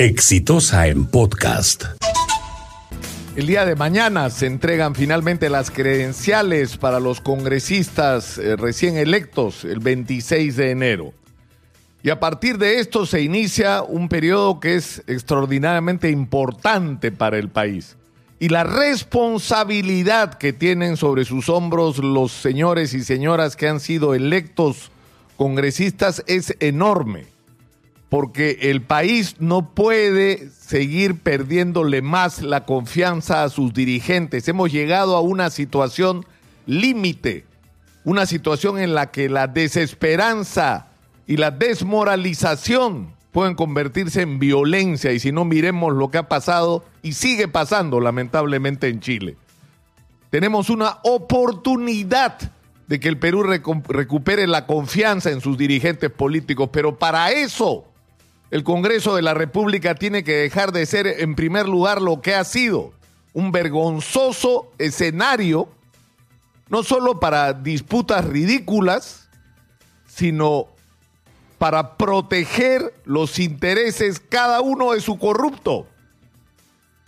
Exitosa en podcast. El día de mañana se entregan finalmente las credenciales para los congresistas eh, recién electos el 26 de enero. Y a partir de esto se inicia un periodo que es extraordinariamente importante para el país. Y la responsabilidad que tienen sobre sus hombros los señores y señoras que han sido electos congresistas es enorme porque el país no puede seguir perdiéndole más la confianza a sus dirigentes. Hemos llegado a una situación límite, una situación en la que la desesperanza y la desmoralización pueden convertirse en violencia y si no miremos lo que ha pasado y sigue pasando lamentablemente en Chile. Tenemos una oportunidad de que el Perú recupere la confianza en sus dirigentes políticos, pero para eso el Congreso de la República tiene que dejar de ser, en primer lugar, lo que ha sido un vergonzoso escenario, no solo para disputas ridículas, sino para proteger los intereses cada uno de su corrupto.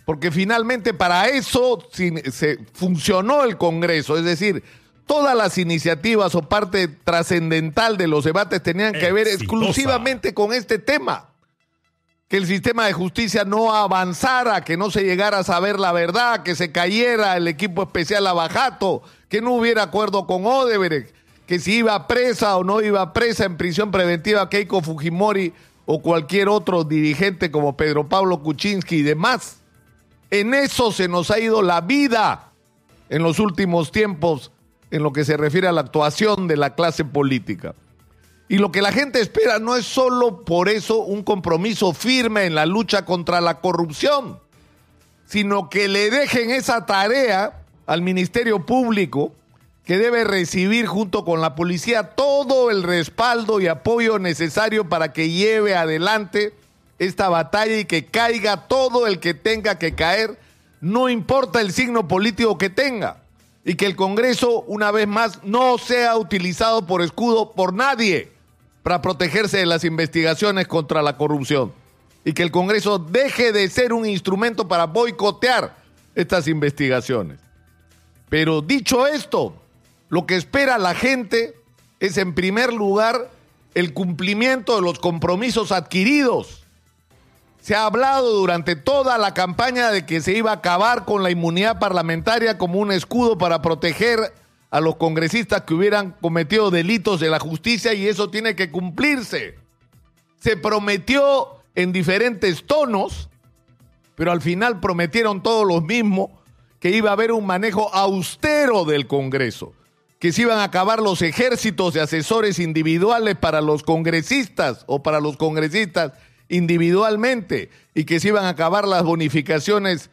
Porque finalmente para eso se funcionó el Congreso, es decir, todas las iniciativas o parte trascendental de los debates tenían que ver exclusivamente con este tema que el sistema de justicia no avanzara, que no se llegara a saber la verdad, que se cayera el equipo especial Abajato, que no hubiera acuerdo con Odebrecht, que si iba presa o no iba presa en prisión preventiva Keiko Fujimori o cualquier otro dirigente como Pedro Pablo Kuczynski y demás. En eso se nos ha ido la vida en los últimos tiempos en lo que se refiere a la actuación de la clase política. Y lo que la gente espera no es solo por eso un compromiso firme en la lucha contra la corrupción, sino que le dejen esa tarea al Ministerio Público, que debe recibir junto con la policía todo el respaldo y apoyo necesario para que lleve adelante esta batalla y que caiga todo el que tenga que caer, no importa el signo político que tenga, y que el Congreso, una vez más, no sea utilizado por escudo por nadie para protegerse de las investigaciones contra la corrupción y que el Congreso deje de ser un instrumento para boicotear estas investigaciones. Pero dicho esto, lo que espera la gente es en primer lugar el cumplimiento de los compromisos adquiridos. Se ha hablado durante toda la campaña de que se iba a acabar con la inmunidad parlamentaria como un escudo para proteger a los congresistas que hubieran cometido delitos de la justicia y eso tiene que cumplirse. Se prometió en diferentes tonos, pero al final prometieron todos los mismos que iba a haber un manejo austero del Congreso, que se iban a acabar los ejércitos de asesores individuales para los congresistas o para los congresistas individualmente y que se iban a acabar las bonificaciones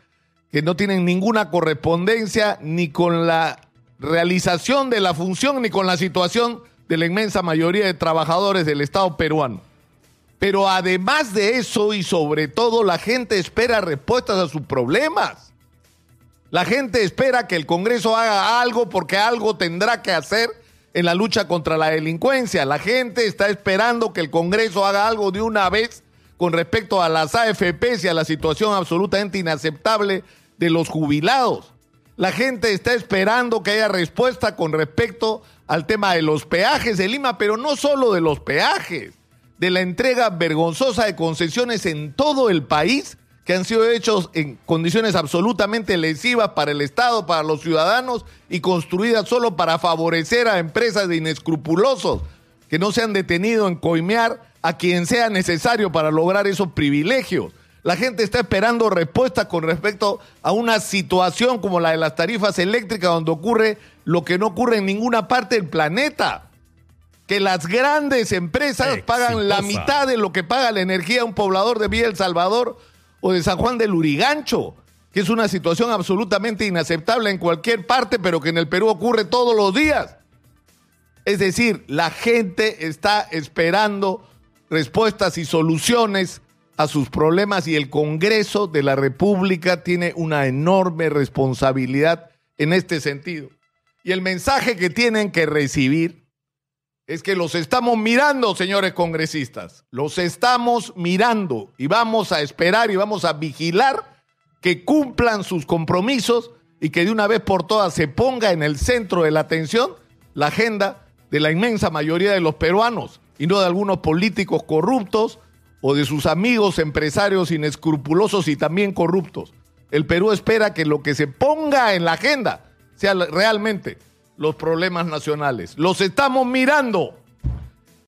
que no tienen ninguna correspondencia ni con la realización de la función ni con la situación de la inmensa mayoría de trabajadores del Estado peruano. Pero además de eso y sobre todo la gente espera respuestas a sus problemas. La gente espera que el Congreso haga algo porque algo tendrá que hacer en la lucha contra la delincuencia. La gente está esperando que el Congreso haga algo de una vez con respecto a las AFPs y a la situación absolutamente inaceptable de los jubilados. La gente está esperando que haya respuesta con respecto al tema de los peajes de Lima, pero no solo de los peajes, de la entrega vergonzosa de concesiones en todo el país que han sido hechos en condiciones absolutamente lesivas para el Estado, para los ciudadanos y construidas solo para favorecer a empresas de inescrupulosos que no se han detenido en coimear a quien sea necesario para lograr esos privilegios. La gente está esperando respuestas con respecto a una situación como la de las tarifas eléctricas, donde ocurre lo que no ocurre en ninguna parte del planeta. Que las grandes empresas pagan la mitad de lo que paga la energía a un poblador de Villa El Salvador o de San Juan del Urigancho, que es una situación absolutamente inaceptable en cualquier parte, pero que en el Perú ocurre todos los días. Es decir, la gente está esperando respuestas y soluciones a sus problemas y el Congreso de la República tiene una enorme responsabilidad en este sentido. Y el mensaje que tienen que recibir es que los estamos mirando, señores congresistas. Los estamos mirando y vamos a esperar y vamos a vigilar que cumplan sus compromisos y que de una vez por todas se ponga en el centro de la atención la agenda de la inmensa mayoría de los peruanos y no de algunos políticos corruptos o de sus amigos empresarios inescrupulosos y también corruptos. El Perú espera que lo que se ponga en la agenda sea realmente los problemas nacionales. Los estamos mirando.